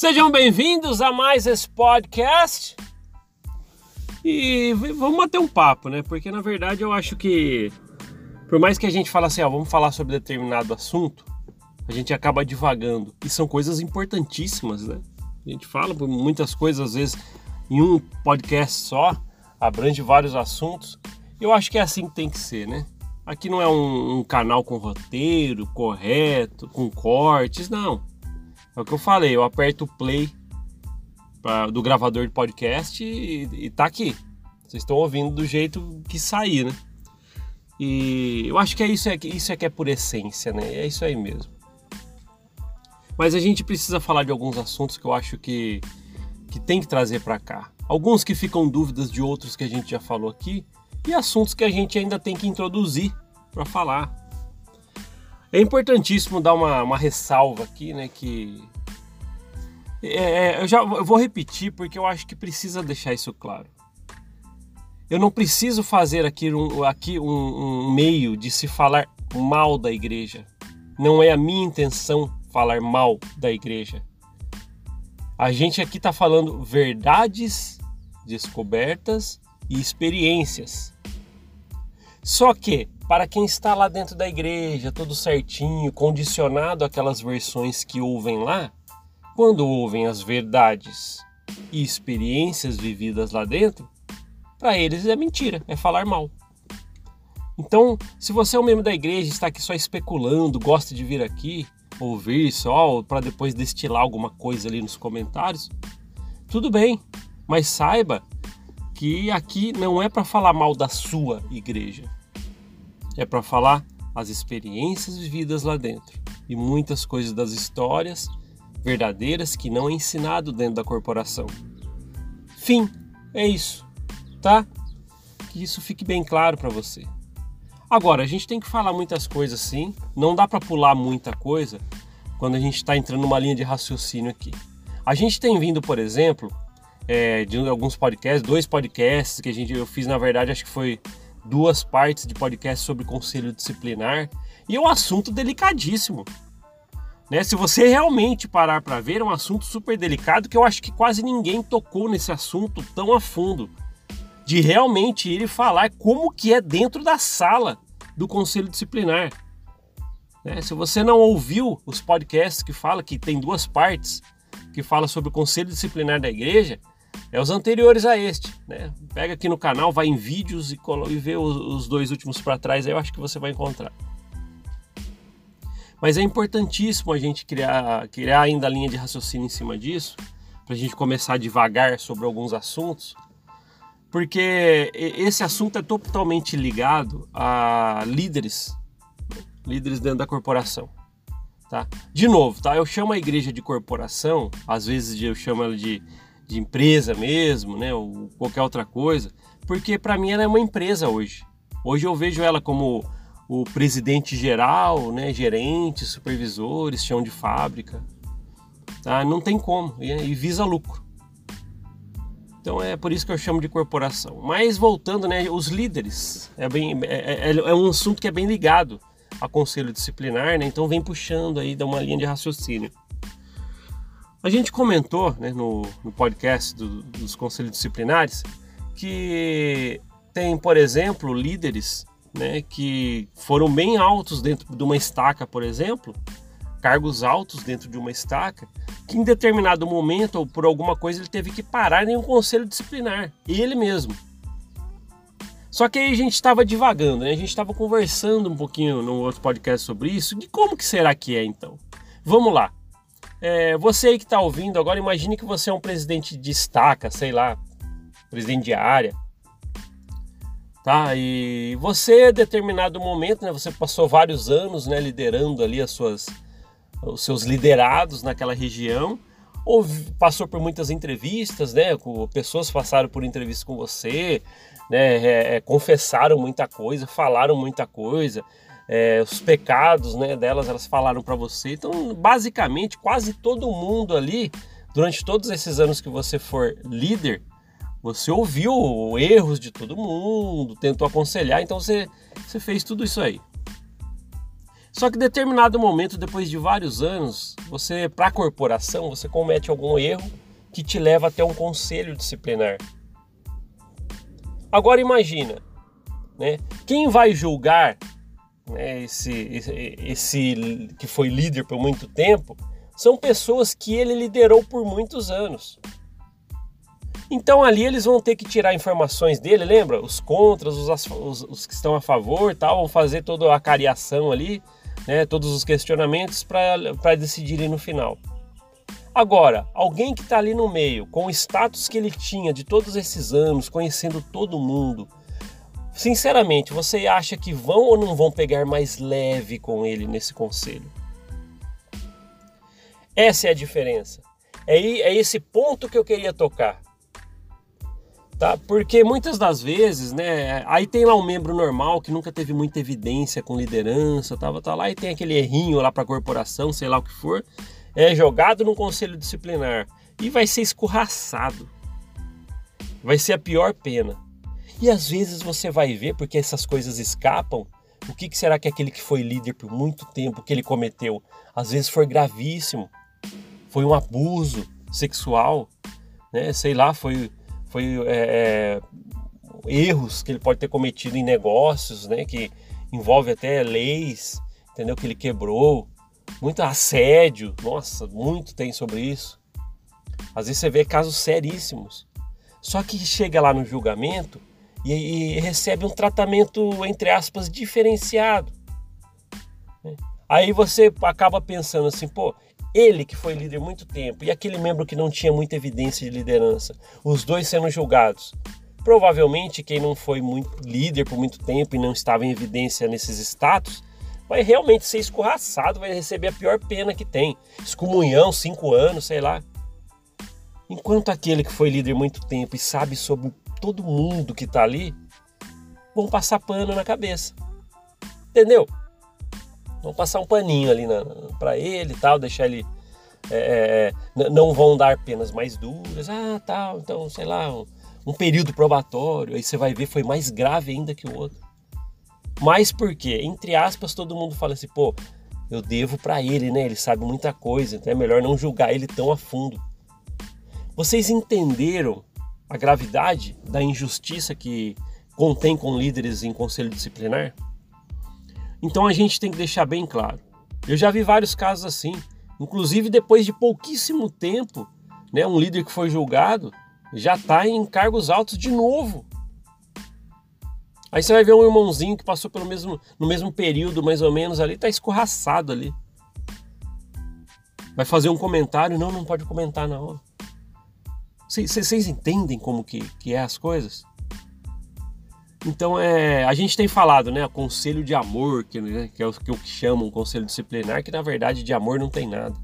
Sejam bem-vindos a mais esse podcast. E vamos bater um papo, né? Porque na verdade eu acho que, por mais que a gente fale assim, ó, vamos falar sobre determinado assunto, a gente acaba divagando. E são coisas importantíssimas, né? A gente fala por muitas coisas, às vezes, em um podcast só, abrange vários assuntos. Eu acho que é assim que tem que ser, né? Aqui não é um, um canal com roteiro correto, com cortes, não. É o que eu falei, eu aperto o play pra, do gravador de podcast e, e tá aqui. Vocês estão ouvindo do jeito que sair, né? E eu acho que é isso, é, isso é que é por essência, né? É isso aí mesmo. Mas a gente precisa falar de alguns assuntos que eu acho que, que tem que trazer para cá. Alguns que ficam dúvidas de outros que a gente já falou aqui e assuntos que a gente ainda tem que introduzir para falar. É importantíssimo dar uma, uma ressalva aqui, né? Que é, é, eu já eu vou repetir porque eu acho que precisa deixar isso claro. Eu não preciso fazer aqui um, aqui um, um meio de se falar mal da igreja. Não é a minha intenção falar mal da igreja. A gente aqui está falando verdades descobertas e experiências. Só que, para quem está lá dentro da igreja, tudo certinho, condicionado àquelas versões que ouvem lá, quando ouvem as verdades e experiências vividas lá dentro, para eles é mentira, é falar mal. Então, se você é um membro da igreja, está aqui só especulando, gosta de vir aqui, ouvir só para depois destilar alguma coisa ali nos comentários, tudo bem, mas saiba que aqui não é para falar mal da sua igreja. É para falar as experiências vividas lá dentro e muitas coisas das histórias verdadeiras que não é ensinado dentro da corporação. Fim, é isso, tá? Que isso fique bem claro para você. Agora, a gente tem que falar muitas coisas sim, não dá para pular muita coisa quando a gente está entrando numa linha de raciocínio aqui. A gente tem vindo, por exemplo, é, de alguns podcasts, dois podcasts que a gente, eu fiz na verdade, acho que foi duas partes de podcast sobre conselho disciplinar e é um assunto delicadíssimo. Né? Se você realmente parar para ver, é um assunto super delicado que eu acho que quase ninguém tocou nesse assunto tão a fundo de realmente ir e falar como que é dentro da sala do conselho disciplinar. Né? Se você não ouviu os podcasts que fala que tem duas partes que fala sobre o conselho disciplinar da igreja, é os anteriores a este. Né? Pega aqui no canal, vai em vídeos e, e vê os, os dois últimos para trás, aí eu acho que você vai encontrar. Mas é importantíssimo a gente criar, criar ainda a linha de raciocínio em cima disso, para a gente começar devagar sobre alguns assuntos, porque esse assunto é totalmente ligado a líderes, líderes dentro da corporação. Tá? De novo, tá? eu chamo a igreja de corporação, às vezes eu chamo ela de, de empresa mesmo, né? ou qualquer outra coisa, porque para mim ela é uma empresa hoje. Hoje eu vejo ela como o presidente geral, né, gerentes, supervisores, chão de fábrica. Tá? Não tem como, e visa lucro. Então é por isso que eu chamo de corporação. Mas voltando, né, os líderes é, bem, é, é, é um assunto que é bem ligado a conselho disciplinar, né? Então vem puxando aí, dá uma linha de raciocínio. A gente comentou né, no, no podcast do, dos conselhos disciplinares que tem, por exemplo, líderes né, que foram bem altos dentro de uma estaca, por exemplo, cargos altos dentro de uma estaca, que em determinado momento ou por alguma coisa ele teve que parar em um conselho disciplinar, ele mesmo. Só que aí a gente estava divagando, né? a gente estava conversando um pouquinho no outro podcast sobre isso, de como que será que é então. Vamos lá. É, você aí que está ouvindo agora, imagine que você é um presidente de estaca, sei lá, presidente de área, tá? E você, em determinado momento, né, você passou vários anos, né, liderando ali as suas, os seus liderados naquela região, ou passou por muitas entrevistas, né? Pessoas passaram por entrevistas com você, né? É, é, confessaram muita coisa, falaram muita coisa, é, os pecados, né? Delas, elas falaram para você. Então, basicamente, quase todo mundo ali, durante todos esses anos que você for líder, você ouviu erros de todo mundo, tentou aconselhar, então você, você fez tudo isso aí. Só que em determinado momento, depois de vários anos, você, para a corporação, você comete algum erro que te leva até um conselho disciplinar. Agora imagina, né? Quem vai julgar né, esse, esse, esse que foi líder por muito tempo são pessoas que ele liderou por muitos anos. Então ali eles vão ter que tirar informações dele, lembra? Os contras, os, os, os que estão a favor, tal, vão fazer toda a cariação ali, né? todos os questionamentos para decidirem no final. Agora, alguém que está ali no meio, com o status que ele tinha de todos esses anos, conhecendo todo mundo, sinceramente, você acha que vão ou não vão pegar mais leve com ele nesse conselho? Essa é a diferença. É, é esse ponto que eu queria tocar tá? Porque muitas das vezes, né, aí tem lá um membro normal que nunca teve muita evidência com liderança, tava tá lá e tem aquele errinho lá para corporação, sei lá o que for, é jogado no conselho disciplinar e vai ser escorraçado. Vai ser a pior pena. E às vezes você vai ver, porque essas coisas escapam, o que, que será que aquele que foi líder por muito tempo que ele cometeu? Às vezes foi gravíssimo, foi um abuso sexual, né? Sei lá, foi foi é, é, erros que ele pode ter cometido em negócios, né? Que envolve até leis, entendeu? Que ele quebrou, muito assédio, nossa, muito tem sobre isso. Às vezes você vê casos seríssimos. Só que chega lá no julgamento e, e recebe um tratamento, entre aspas, diferenciado. Né? Aí você acaba pensando assim, pô, ele que foi líder muito tempo e aquele membro que não tinha muita evidência de liderança, os dois sendo julgados. Provavelmente quem não foi muito líder por muito tempo e não estava em evidência nesses status, vai realmente ser escorraçado, vai receber a pior pena que tem. Excomunhão, cinco anos, sei lá. Enquanto aquele que foi líder muito tempo e sabe sobre todo mundo que está ali, vão passar pano na cabeça. Entendeu? Vão passar um paninho ali para ele e tal, deixar ele. É, é não vão dar penas mais duras, ah, tal, então, sei lá, um, um período probatório, aí você vai ver foi mais grave ainda que o outro. Mas por quê? Entre aspas, todo mundo fala assim, pô, eu devo para ele, né? Ele sabe muita coisa, então é melhor não julgar ele tão a fundo. Vocês entenderam a gravidade da injustiça que contém com líderes em conselho disciplinar? Então a gente tem que deixar bem claro. Eu já vi vários casos assim, inclusive depois de pouquíssimo tempo, né, um líder que foi julgado já está em cargos altos de novo. Aí você vai ver um irmãozinho que passou pelo mesmo, no mesmo período, mais ou menos, ali, está escorraçado ali. Vai fazer um comentário, não, não pode comentar hora. Vocês entendem como que, que é as coisas? Então, é, a gente tem falado, né, conselho de amor, que, né, que é o que, que chamam conselho disciplinar, que na verdade de amor não tem nada.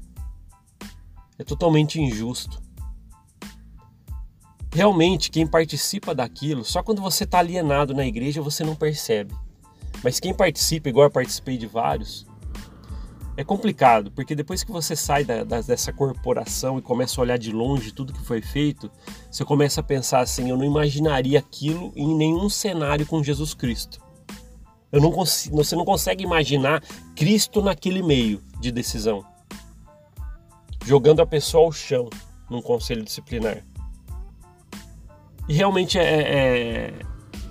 É totalmente injusto. Realmente, quem participa daquilo, só quando você está alienado na igreja você não percebe. Mas quem participa, igual eu participei de vários, é complicado, porque depois que você sai da, da, dessa corporação e começa a olhar de longe tudo que foi feito, você começa a pensar assim: eu não imaginaria aquilo em nenhum cenário com Jesus Cristo. Eu não consigo, você não consegue imaginar Cristo naquele meio de decisão, jogando a pessoa ao chão num conselho disciplinar. E realmente é, é, é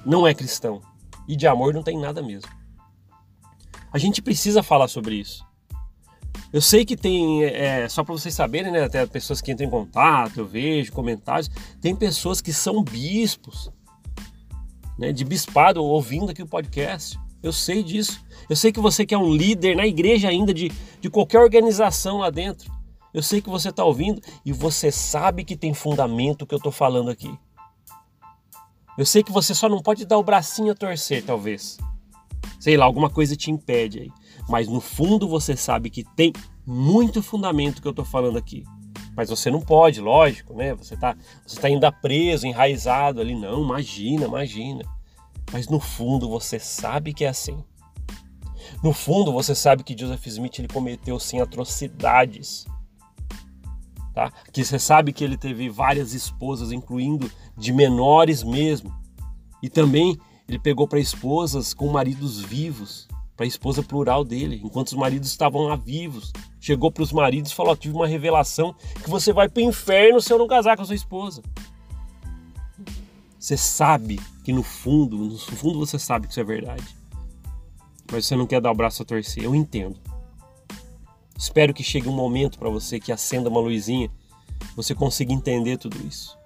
não é cristão. E de amor não tem nada mesmo. A gente precisa falar sobre isso. Eu sei que tem, é, só para vocês saberem, né, até pessoas que entram em contato, eu vejo comentários, tem pessoas que são bispos, né, de bispado, ouvindo aqui o podcast. Eu sei disso. Eu sei que você que é um líder na igreja ainda, de, de qualquer organização lá dentro. Eu sei que você está ouvindo e você sabe que tem fundamento o que eu estou falando aqui. Eu sei que você só não pode dar o bracinho a torcer, talvez. Sei lá, alguma coisa te impede aí mas no fundo você sabe que tem muito fundamento que eu estou falando aqui. Mas você não pode, lógico, né? Você está você tá ainda preso, enraizado ali. Não, imagina, imagina. Mas no fundo você sabe que é assim. No fundo você sabe que Joseph Smith ele cometeu sim atrocidades. Tá? Que você sabe que ele teve várias esposas, incluindo de menores mesmo. E também ele pegou para esposas com maridos vivos para a esposa plural dele, enquanto os maridos estavam lá vivos. Chegou para os maridos e falou: Tive uma revelação que você vai para o inferno se eu não casar com a sua esposa. Você sabe que no fundo, no fundo você sabe que isso é verdade. Mas você não quer dar o braço a torcer. Eu entendo. Espero que chegue um momento para você que acenda uma luzinha, você consiga entender tudo isso.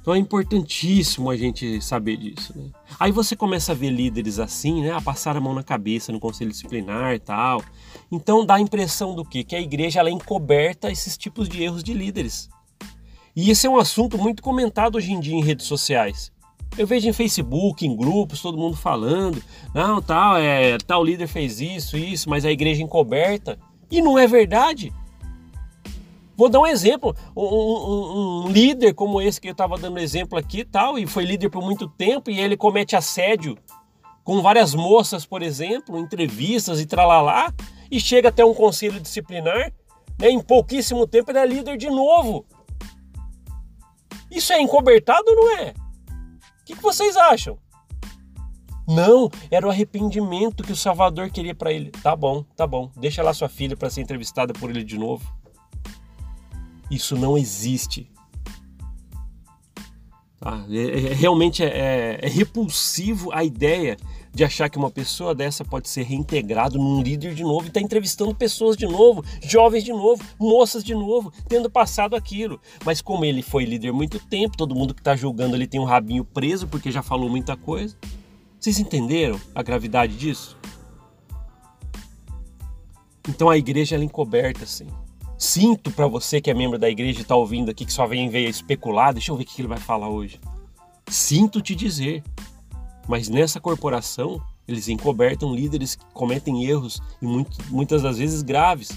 Então é importantíssimo a gente saber disso. Né? Aí você começa a ver líderes assim, né? A passar a mão na cabeça no conselho disciplinar e tal. Então dá a impressão do quê? Que a igreja ela é encoberta esses tipos de erros de líderes. E esse é um assunto muito comentado hoje em dia em redes sociais. Eu vejo em Facebook, em grupos, todo mundo falando, não, tal, é, tal líder fez isso, isso, mas a igreja encoberta. E não é verdade. Vou dar um exemplo, um, um, um líder como esse que eu estava dando exemplo aqui, tal, e foi líder por muito tempo, e ele comete assédio com várias moças, por exemplo, entrevistas e tralalá, e chega até um conselho disciplinar, né, em pouquíssimo tempo ele é líder de novo. Isso é encobertado ou não é? O que, que vocês acham? Não, era o arrependimento que o Salvador queria para ele. Tá bom, tá bom. Deixa lá sua filha para ser entrevistada por ele de novo. Isso não existe. Tá? É, é, realmente é, é, é, repulsivo a ideia de achar que uma pessoa dessa pode ser reintegrado num líder de novo e está entrevistando pessoas de novo, jovens de novo, moças de novo, tendo passado aquilo. Mas como ele foi líder muito tempo, todo mundo que está julgando ele tem um rabinho preso porque já falou muita coisa. Vocês entenderam a gravidade disso? Então a igreja é encoberta assim. Sinto para você que é membro da igreja e está ouvindo aqui, que só vem ver especular, deixa eu ver o que ele vai falar hoje. Sinto te dizer, mas nessa corporação eles encobertam líderes que cometem erros e muito, muitas das vezes graves.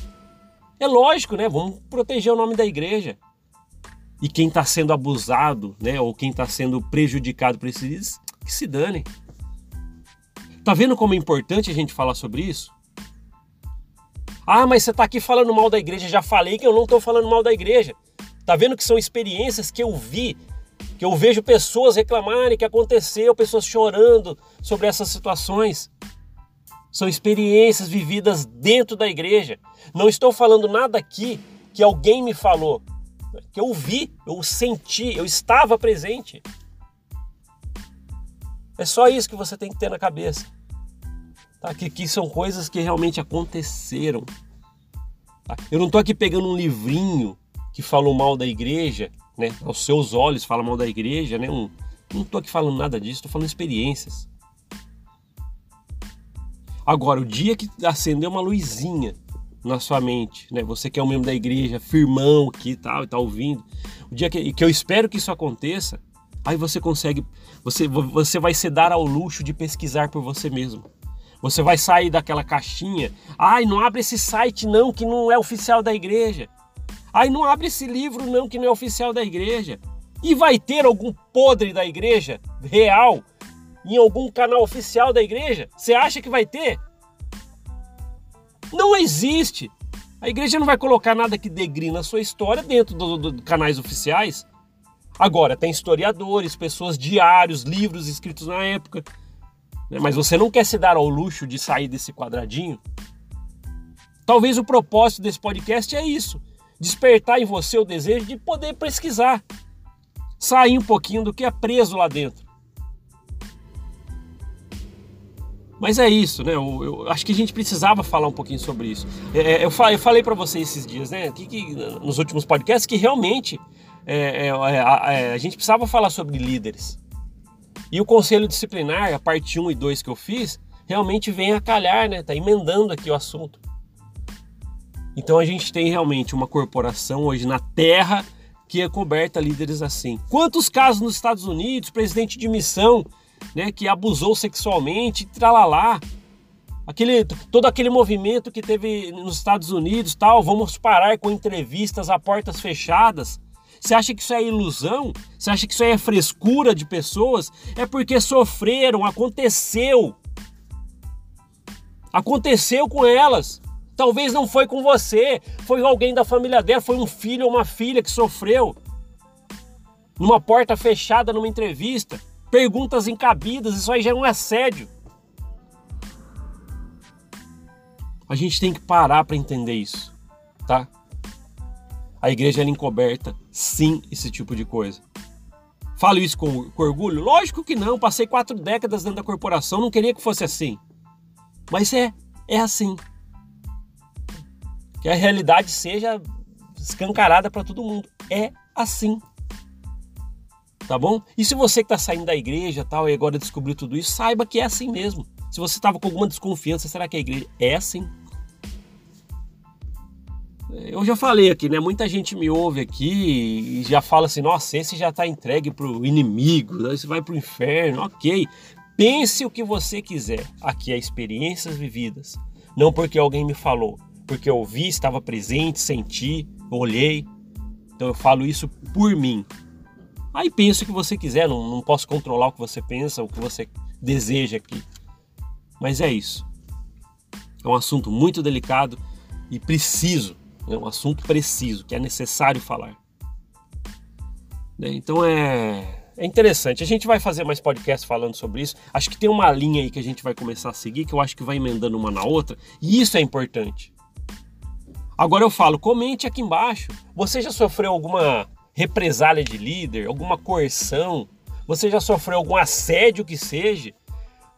É lógico, né? Vamos proteger o nome da igreja. E quem está sendo abusado, né, ou quem está sendo prejudicado por esses, que se dane. Tá vendo como é importante a gente falar sobre isso? Ah, mas você está aqui falando mal da igreja. Já falei que eu não estou falando mal da igreja. Tá vendo que são experiências que eu vi, que eu vejo pessoas reclamarem que aconteceu, pessoas chorando sobre essas situações. São experiências vividas dentro da igreja. Não estou falando nada aqui que alguém me falou, que eu vi, eu senti, eu estava presente. É só isso que você tem que ter na cabeça. Tá? Que, que são coisas que realmente aconteceram. Tá? Eu não estou aqui pegando um livrinho que falou mal da igreja, né? aos seus olhos fala mal da igreja, né? Um, não estou aqui falando nada disso, estou falando experiências. Agora, o dia que acendeu uma luzinha na sua mente, né? Você que é um membro da igreja, firmão aqui e tal, e tá ouvindo. O dia que, que eu espero que isso aconteça, aí você consegue, você, você vai se dar ao luxo de pesquisar por você mesmo. Você vai sair daquela caixinha. Ai, não abre esse site não, que não é oficial da igreja. Ai, não abre esse livro não, que não é oficial da igreja. E vai ter algum podre da igreja real em algum canal oficial da igreja? Você acha que vai ter? Não existe. A igreja não vai colocar nada que degrina a sua história dentro dos do, do canais oficiais. Agora, tem historiadores, pessoas diários, livros escritos na época né? mas você não quer se dar ao luxo de sair desse quadradinho? Talvez o propósito desse podcast é isso: despertar em você o desejo de poder pesquisar, sair um pouquinho do que é preso lá dentro. Mas é isso, né? Eu, eu, acho que a gente precisava falar um pouquinho sobre isso. É, é eu, falei, falei para vocês esses dias, né? Que, que, nos últimos podcasts, que realmente é, é, é a, é, a gente precisava falar sobre líderes. E o conselho disciplinar, a parte 1 e 2 que eu fiz, realmente vem a calhar, né? Tá emendando aqui o assunto. Então a gente tem realmente uma corporação hoje na Terra que é coberta líderes assim. Quantos casos nos Estados Unidos, presidente de missão, né, que abusou sexualmente, tralalá. Aquele, todo aquele movimento que teve nos Estados Unidos, tal, vamos parar com entrevistas a portas fechadas. Você acha que isso é ilusão? Você acha que isso é frescura de pessoas? É porque sofreram, aconteceu. Aconteceu com elas. Talvez não foi com você, foi alguém da família dela, foi um filho ou uma filha que sofreu. Numa porta fechada, numa entrevista, perguntas encabidas, isso aí já é um assédio. A gente tem que parar para entender isso, tá? A igreja é encoberta, sim, esse tipo de coisa. Falo isso com, com, orgulho? Lógico que não. Passei quatro décadas dentro da corporação, não queria que fosse assim. Mas é, é assim. Que a realidade seja escancarada para todo mundo. É assim. Tá bom? E se você que está saindo da igreja tal e agora descobriu tudo isso, saiba que é assim mesmo. Se você estava com alguma desconfiança, será que a igreja é assim? Eu já falei aqui, né? Muita gente me ouve aqui e já fala assim: nossa, esse já está entregue para o inimigo, né? esse vai para o inferno. Ok, pense o que você quiser. Aqui é experiências vividas, não porque alguém me falou, porque eu vi, estava presente, senti, olhei. Então eu falo isso por mim. Aí pense o que você quiser, não, não posso controlar o que você pensa, o que você deseja aqui. Mas é isso. É um assunto muito delicado e preciso é um assunto preciso, que é necessário falar. Né? Então é, é interessante. A gente vai fazer mais podcasts falando sobre isso. Acho que tem uma linha aí que a gente vai começar a seguir, que eu acho que vai emendando uma na outra, e isso é importante. Agora eu falo, comente aqui embaixo. Você já sofreu alguma represália de líder, alguma coerção? Você já sofreu algum assédio que seja?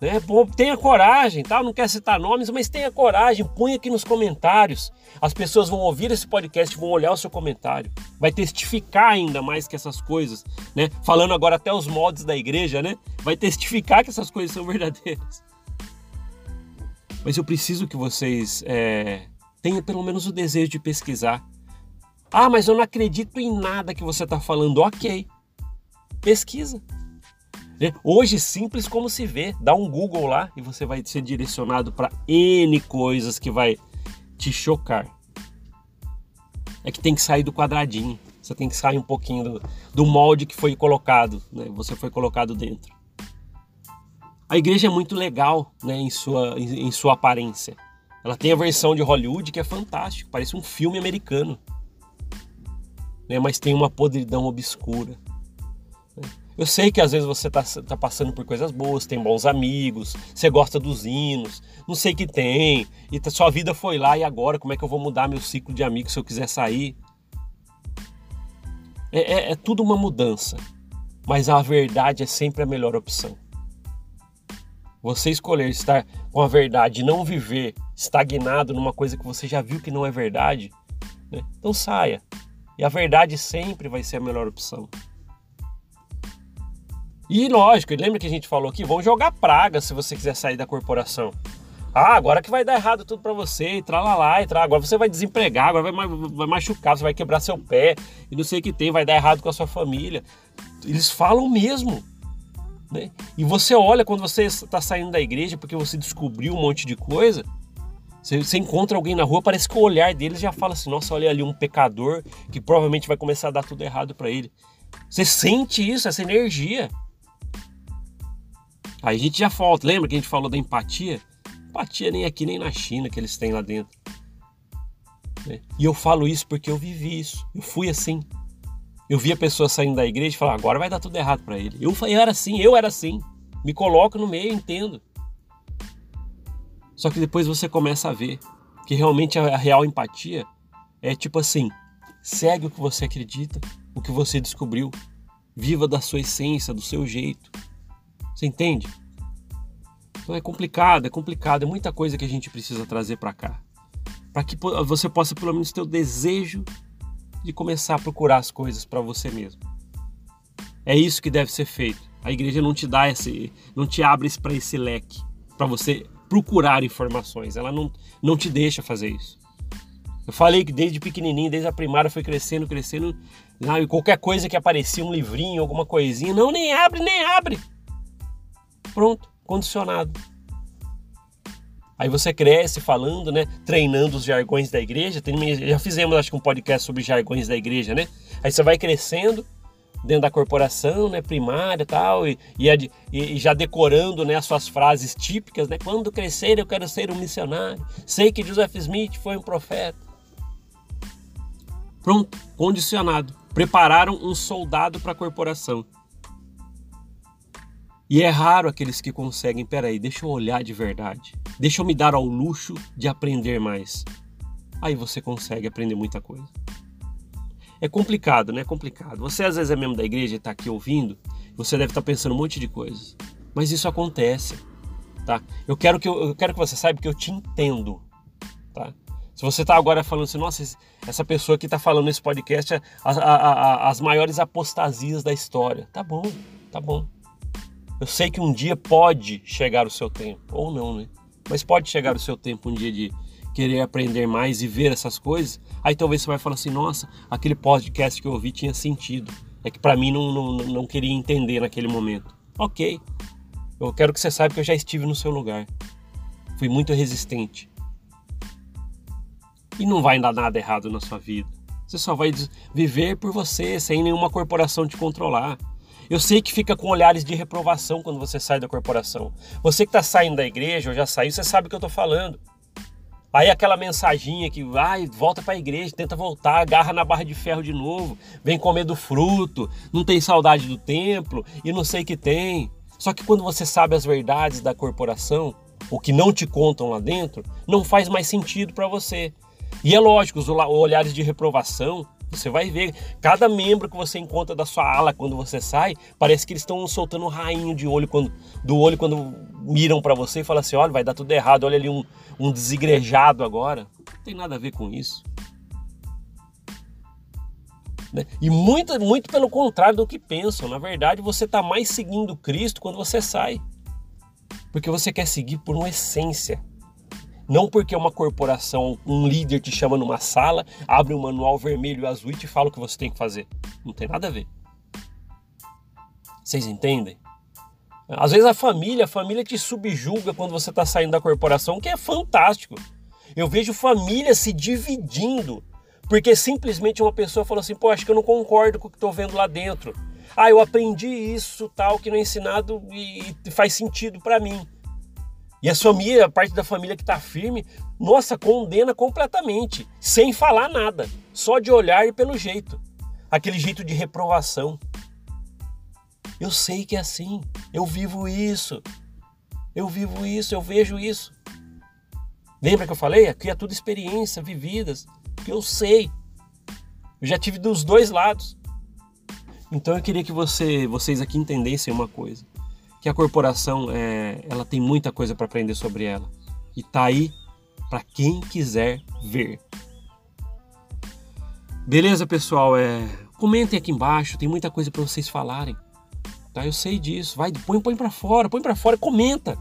Né? Tenha coragem, tá? não quer citar nomes, mas tenha coragem, põe aqui nos comentários. As pessoas vão ouvir esse podcast, vão olhar o seu comentário, vai testificar ainda mais que essas coisas, né? Falando agora até os modos da igreja, né? Vai testificar que essas coisas são verdadeiras. Mas eu preciso que vocês é, tenham pelo menos o desejo de pesquisar. Ah, mas eu não acredito em nada que você está falando. Ok, pesquisa. Né? Hoje, simples como se vê. Dá um Google lá e você vai ser direcionado para N coisas que vai te chocar. É que tem que sair do quadradinho. Você tem que sair um pouquinho do, do molde que foi colocado, né? Você foi colocado dentro. A igreja é muito legal, né, em sua, em, em sua aparência. Ela tem a versão de Hollywood que é fantástico, parece um filme americano. Né, mas tem uma podridão obscura. Eu sei que às vezes você está tá passando por coisas boas, tem bons amigos, você gosta dos hinos, não sei que tem, e sua vida foi lá e agora como é que eu vou mudar meu ciclo de amigos se eu quiser sair? É, é, é tudo uma mudança, mas a verdade é sempre a melhor opção. Você escolher estar com a verdade e não viver estagnado numa coisa que você já viu que não é verdade, né? então saia. E a verdade sempre vai ser a melhor opção. E lógico, lembra que a gente falou aqui, vão jogar praga se você quiser sair da corporação. Ah, agora que vai dar errado tudo para você, e tralalá, e tra... agora você vai desempregar, agora vai, vai machucar, você vai quebrar seu pé, e não sei o que tem, vai dar errado com a sua família. Eles falam mesmo. Né? E você olha quando você está saindo da igreja porque você descobriu um monte de coisa, você, você, encontra alguém na rua, parece que o olhar deles já fala assim: nossa, olha ali um pecador que provavelmente vai começar a dar tudo errado para ele. Você sente isso, essa energia. A gente já volta, lembra que a gente falou da empatia? Empatia nem aqui nem na China que eles têm lá dentro. Né? E eu falo isso porque eu vivi isso. Eu fui assim. Eu vi a pessoa saindo da igreja e falar, agora vai dar tudo errado para ele. Eu, eu era assim, eu era assim. Me coloco no meio, entendo. Só que depois você começa a ver que realmente a real empatia é tipo assim: segue o que você acredita, o que você descobriu, viva da sua essência, do seu jeito. Você entende? Então é complicado, é complicado, é muita coisa que a gente precisa trazer para cá. Para que você possa pelo menos ter o desejo de começar a procurar as coisas para você mesmo. É isso que deve ser feito. A igreja não te dá esse, não te abre para esse leque para você procurar informações. Ela não, não te deixa fazer isso. Eu falei que desde pequenininho, desde a primária, foi crescendo, crescendo. e qualquer coisa que aparecia, um livrinho, alguma coisinha, não, nem abre, nem abre. Pronto, condicionado. Aí você cresce falando, né? Treinando os jargões da igreja. Tem, já fizemos, acho que, um podcast sobre jargões da igreja, né? Aí você vai crescendo dentro da corporação, né? Primária e tal, e, e, e, já decorando né, as suas frases típicas, né? Quando crescer, eu quero ser um missionário. Sei que Joseph Smith foi um profeta. Pronto, condicionado. Prepararam um soldado para a corporação. E é raro aqueles que conseguem, peraí, deixa eu olhar de verdade. Deixa eu me dar ao luxo de aprender mais. Aí você consegue aprender muita coisa. É complicado, né? É complicado. Você às vezes é membro da igreja e está aqui ouvindo, você deve estar tá pensando um monte de coisas. Mas isso acontece, tá? Eu quero que, eu, eu quero que você saiba que eu te entendo, tá? Se você está agora falando assim, nossa, essa pessoa que está falando nesse podcast é a, a, a, as maiores apostasias da história. Tá bom, tá bom. Eu sei que um dia pode chegar o seu tempo, ou não, né? Mas pode chegar o seu tempo um dia de querer aprender mais e ver essas coisas. Aí talvez você vai falar assim, nossa, aquele podcast que eu ouvi tinha sentido. É que para mim não, não, não queria entender naquele momento. Ok. Eu quero que você saiba que eu já estive no seu lugar. Fui muito resistente e não vai dar nada errado na sua vida. Você só vai viver por você, sem nenhuma corporação te controlar. Eu sei que fica com olhares de reprovação quando você sai da corporação. Você que está saindo da igreja ou já saiu, você sabe o que eu estou falando. Aí aquela mensaginha que vai, volta para a igreja, tenta voltar, agarra na barra de ferro de novo, vem comer do fruto, não tem saudade do templo e não sei que tem. Só que quando você sabe as verdades da corporação, o que não te contam lá dentro, não faz mais sentido para você. E é lógico, os olhares de reprovação, você vai ver, cada membro que você encontra da sua ala quando você sai, parece que eles estão soltando um rainho de olho quando, do olho quando miram para você e falam assim: olha, vai dar tudo errado, olha ali um, um desigrejado agora. Não tem nada a ver com isso. Né? E muito, muito pelo contrário do que pensam. Na verdade, você está mais seguindo Cristo quando você sai. Porque você quer seguir por uma essência. Não porque uma corporação, um líder te chama numa sala, abre um manual vermelho e azul e te fala o que você tem que fazer. Não tem nada a ver. Vocês entendem? Às vezes a família, a família te subjuga quando você está saindo da corporação, que é fantástico. Eu vejo família se dividindo porque simplesmente uma pessoa falou assim: pô, acho que eu não concordo com o que estou vendo lá dentro. Ah, eu aprendi isso, tal, que não é ensinado e faz sentido para mim. E a família, a parte da família que está firme, nossa, condena completamente, sem falar nada, só de olhar e pelo jeito. Aquele jeito de reprovação. Eu sei que é assim, eu vivo isso, eu vivo isso, eu vejo isso. Lembra que eu falei? Aqui é tudo experiência, vividas, que eu sei. Eu já tive dos dois lados. Então eu queria que você, vocês aqui entendessem uma coisa que a corporação é, ela tem muita coisa para aprender sobre ela e tá aí para quem quiser ver. Beleza, pessoal? É, comentem aqui embaixo, tem muita coisa para vocês falarem. Tá? Eu sei disso. Vai, põe, põe para fora, põe para fora, comenta.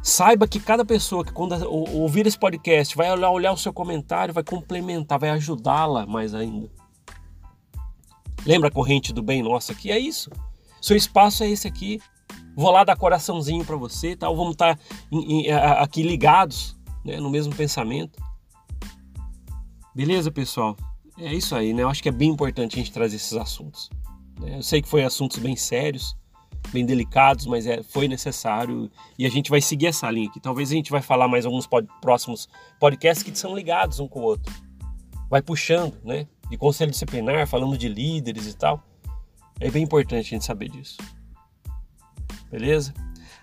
Saiba que cada pessoa que quando ouvir esse podcast vai olhar, olhar o seu comentário, vai complementar, vai ajudá-la mais ainda. Lembra a corrente do bem nossa aqui? É isso. Seu espaço é esse aqui. Vou lá dar coraçãozinho para você, tal. Vamos estar tá aqui ligados, né, no mesmo pensamento. Beleza, pessoal? É isso aí, né? Eu acho que é bem importante a gente trazer esses assuntos. Né? Eu sei que foi assuntos bem sérios, bem delicados, mas é, foi necessário e a gente vai seguir essa linha aqui. Talvez a gente vai falar mais alguns pod, próximos podcasts que são ligados um com o outro. Vai puxando, né? De conselho disciplinar, falando de líderes e tal. É bem importante a gente saber disso. Beleza?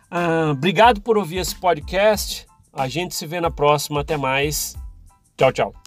Ah, obrigado por ouvir esse podcast. A gente se vê na próxima. Até mais. Tchau, tchau.